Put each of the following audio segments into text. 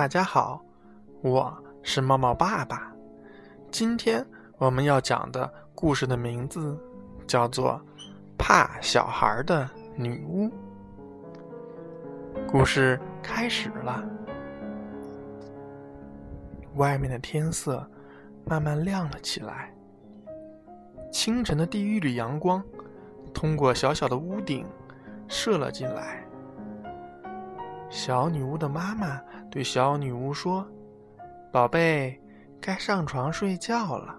大家好，我是猫猫爸爸。今天我们要讲的故事的名字叫做《怕小孩的女巫》。故事开始了，外面的天色慢慢亮了起来。清晨的第一缕阳光通过小小的屋顶射了进来。小女巫的妈妈对小女巫说：“宝贝，该上床睡觉了。”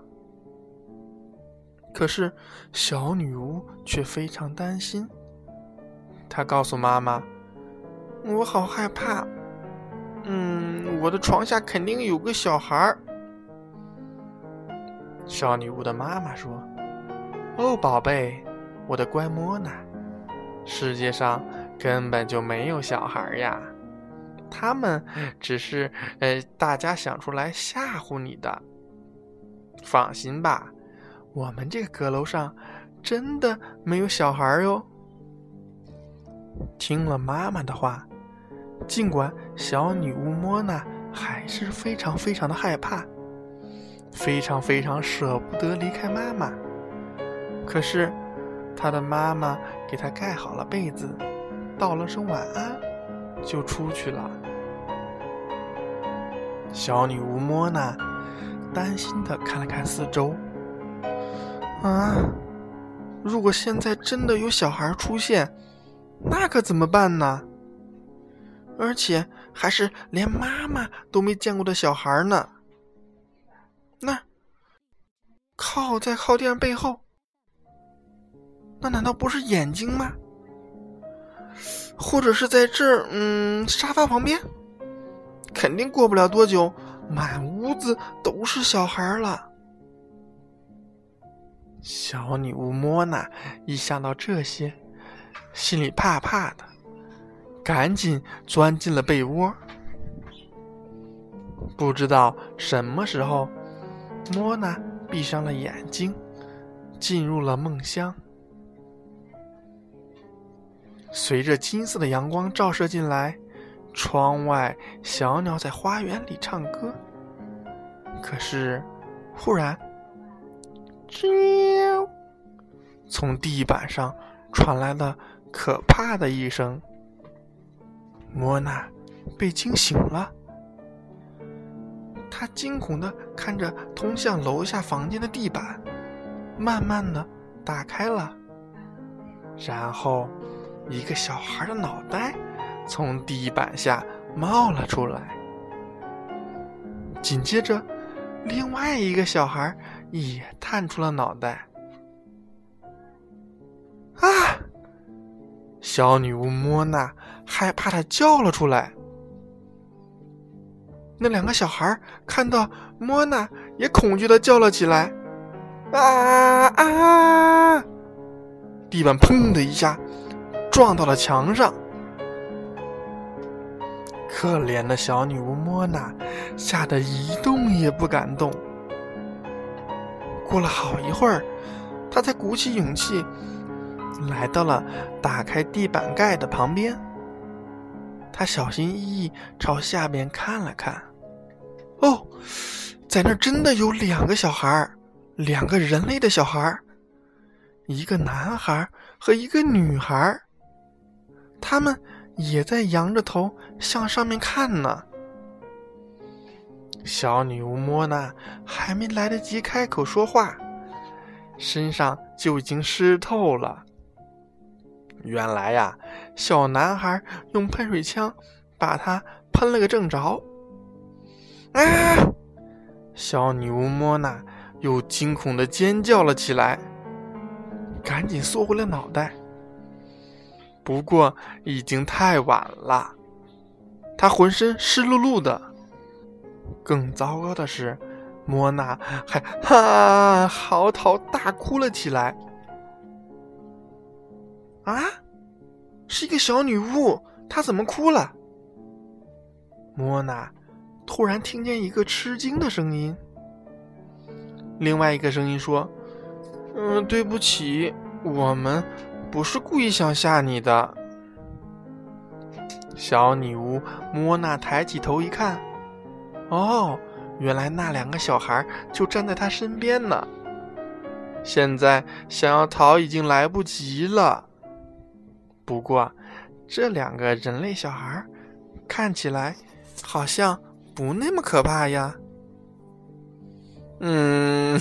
可是小女巫却非常担心。她告诉妈妈：“我好害怕，嗯，我的床下肯定有个小孩儿。”小女巫的妈妈说：“哦，宝贝，我的乖莫娜，世界上……”根本就没有小孩呀，他们只是呃，大家想出来吓唬你的。放心吧，我们这个阁楼上真的没有小孩哟。听了妈妈的话，尽管小女巫莫娜还是非常非常的害怕，非常非常舍不得离开妈妈，可是她的妈妈给她盖好了被子。道了声晚安，就出去了。小女巫莫娜担心的看了看四周，啊，如果现在真的有小孩出现，那可怎么办呢？而且还是连妈妈都没见过的小孩呢。那靠在靠垫背后，那难道不是眼睛吗？或者是在这儿，嗯，沙发旁边，肯定过不了多久，满屋子都是小孩了。小女巫莫娜一想到这些，心里怕怕的，赶紧钻进了被窝。不知道什么时候，莫娜闭上了眼睛，进入了梦乡。随着金色的阳光照射进来，窗外小鸟在花园里唱歌。可是，忽然，啾！从地板上传来了可怕的一声。莫娜被惊醒了，她惊恐的看着通向楼下房间的地板，慢慢的打开了，然后。一个小孩的脑袋从地板下冒了出来，紧接着，另外一个小孩也探出了脑袋。啊！小女巫莫娜害怕的叫了出来。那两个小孩看到莫娜，也恐惧的叫了起来。啊啊！地板砰的一下。撞到了墙上，可怜的小女巫莫娜吓得一动也不敢动。过了好一会儿，她才鼓起勇气来到了打开地板盖的旁边。她小心翼翼朝下边看了看，哦，在那真的有两个小孩两个人类的小孩一个男孩和一个女孩他们也在仰着头向上面看呢。小女巫莫娜还没来得及开口说话，身上就已经湿透了。原来呀，小男孩用喷水枪把她喷了个正着。啊！小女巫莫娜又惊恐的尖叫了起来，赶紧缩回了脑袋。不过已经太晚了，他浑身湿漉漉的。更糟糕的是，莫娜还哈嚎啕大哭了起来。啊，是一个小女巫，她怎么哭了？莫娜突然听见一个吃惊的声音。另外一个声音说：“嗯，对不起，我们。”不是故意想吓你的，小女巫莫娜抬起头一看，哦，原来那两个小孩就站在她身边呢。现在想要逃已经来不及了。不过，这两个人类小孩看起来好像不那么可怕呀。嗯，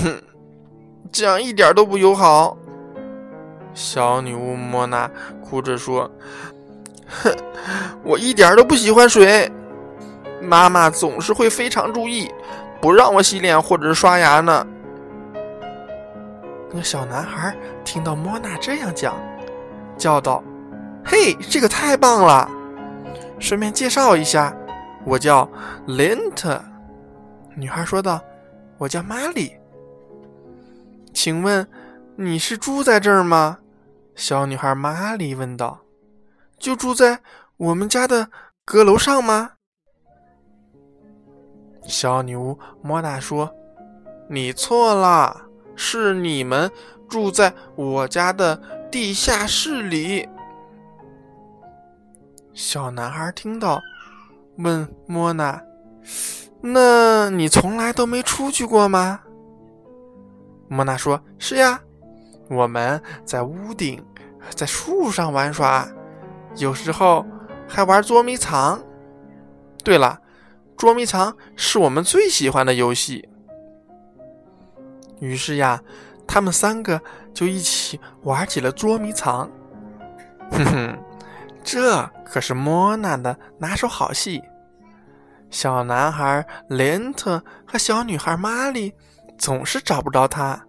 这样一点都不友好。小女巫莫娜哭着说：“哼，我一点都不喜欢水。妈妈总是会非常注意，不让我洗脸或者刷牙呢。”那小男孩听到莫娜这样讲，叫道：“嘿，这个太棒了！顺便介绍一下，我叫琳特。”女孩说道：“我叫玛丽。请问你是住在这儿吗？”小女孩玛丽问道：“就住在我们家的阁楼上吗？”小女巫莫娜说：“你错了。”是你们住在我家的地下室里。小男孩听到，问莫娜：“那你从来都没出去过吗？”莫娜说：“是呀，我们在屋顶，在树上玩耍，有时候还玩捉迷藏。对了，捉迷藏是我们最喜欢的游戏。”于是呀，他们三个就一起玩起了捉迷藏。哼哼，这可是莫娜的拿手好戏。小男孩莲特和小女孩玛丽总是找不着他，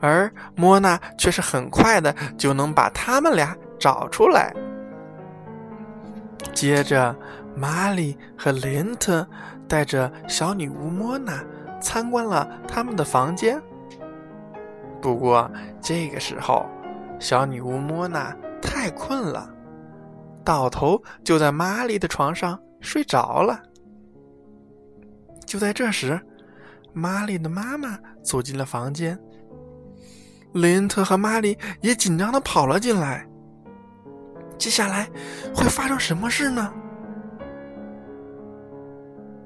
而莫娜却是很快的就能把他们俩找出来。接着，玛丽和林特带着小女巫莫娜。参观了他们的房间，不过这个时候，小女巫莫娜太困了，倒头就在玛丽的床上睡着了。就在这时，玛丽的妈妈走进了房间，雷恩特和玛丽也紧张的跑了进来。接下来会发生什么事呢？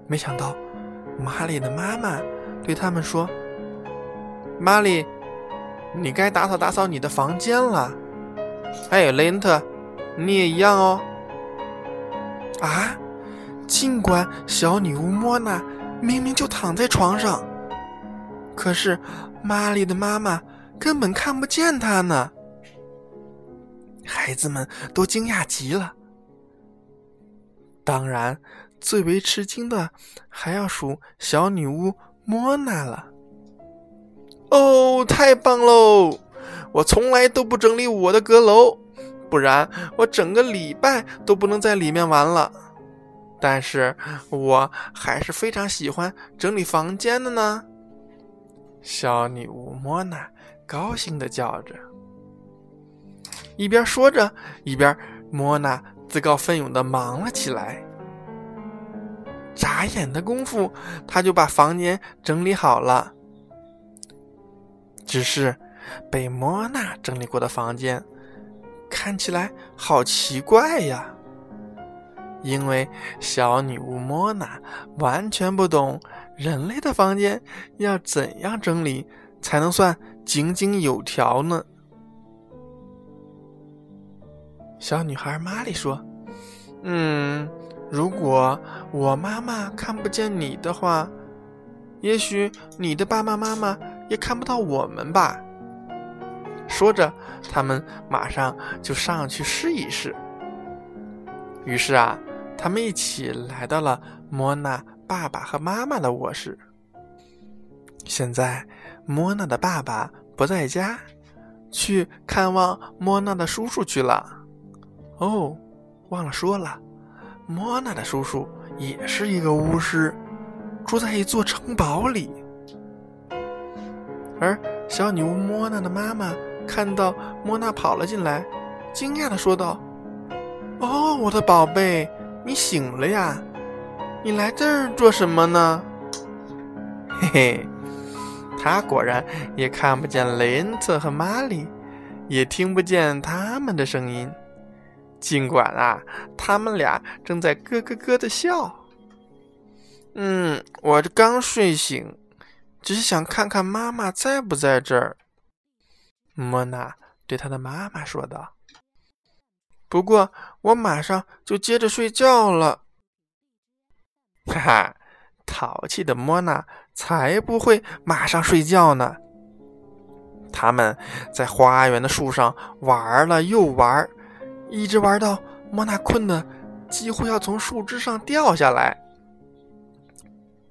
没想到。玛丽的妈妈对他们说：“玛丽，你该打扫打扫你的房间了。哎，雷恩特，你也一样哦。”啊！尽管小女巫莫娜明明就躺在床上，可是玛丽的妈妈根本看不见她呢。孩子们都惊讶极了。当然。最为吃惊的还要数小女巫莫娜了。哦，太棒喽！我从来都不整理我的阁楼，不然我整个礼拜都不能在里面玩了。但是我还是非常喜欢整理房间的呢。小女巫莫娜高兴的叫着，一边说着，一边莫娜自告奋勇的忙了起来。眨眼的功夫，他就把房间整理好了。只是被莫娜整理过的房间，看起来好奇怪呀。因为小女巫莫娜完全不懂人类的房间要怎样整理才能算井井有条呢。小女孩玛丽说：“嗯。”如果我妈妈看不见你的话，也许你的爸爸妈妈也看不到我们吧。说着，他们马上就上去试一试。于是啊，他们一起来到了莫娜爸爸和妈妈的卧室。现在，莫娜的爸爸不在家，去看望莫娜的叔叔去了。哦，忘了说了。莫娜的叔叔也是一个巫师，住在一座城堡里。而小女巫莫娜的妈妈看到莫娜跑了进来，惊讶的说道：“哦，我的宝贝，你醒了呀？你来这儿做什么呢？”嘿嘿，他果然也看不见雷恩特和玛丽，也听不见他们的声音。尽管啊，他们俩正在咯咯咯的笑。嗯，我这刚睡醒，只是想看看妈妈在不在这儿。”莫娜对她的妈妈说道。“不过我马上就接着睡觉了。”哈哈，淘气的莫娜才不会马上睡觉呢。他们在花园的树上玩了又玩，一直玩到莫娜困得几乎要从树枝上掉下来。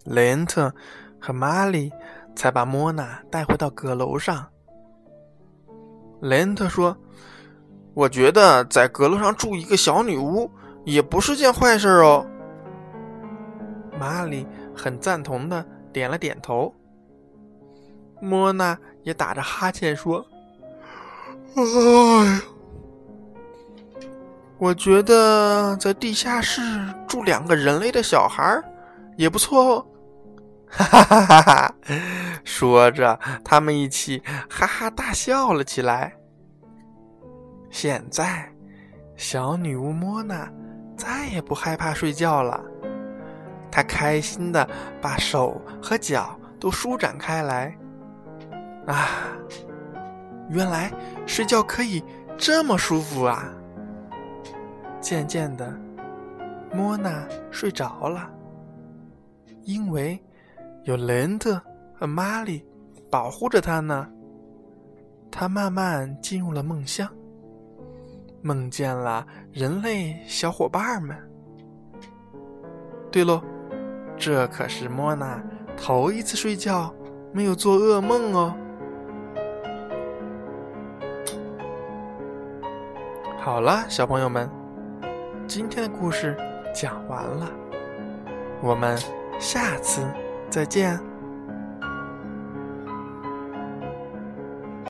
雷恩特和玛丽才把莫娜带回到阁楼上。雷恩特说：“我觉得在阁楼上住一个小女巫也不是件坏事哦。”玛丽很赞同的点了点头。莫娜也打着哈欠说：“哎，我觉得在地下室住两个人类的小孩也不错哦。”哈哈哈哈哈！说着，他们一起哈哈大笑了起来。现在，小女巫莫娜再也不害怕睡觉了。他开心的把手和脚都舒展开来。啊，原来睡觉可以这么舒服啊！渐渐的，莫娜睡着了，因为。有雷特和玛丽保护着他呢，他慢慢进入了梦乡，梦见了人类小伙伴们。对喽，这可是莫娜头一次睡觉没有做噩梦哦。好了，小朋友们，今天的故事讲完了，我们下次。再见。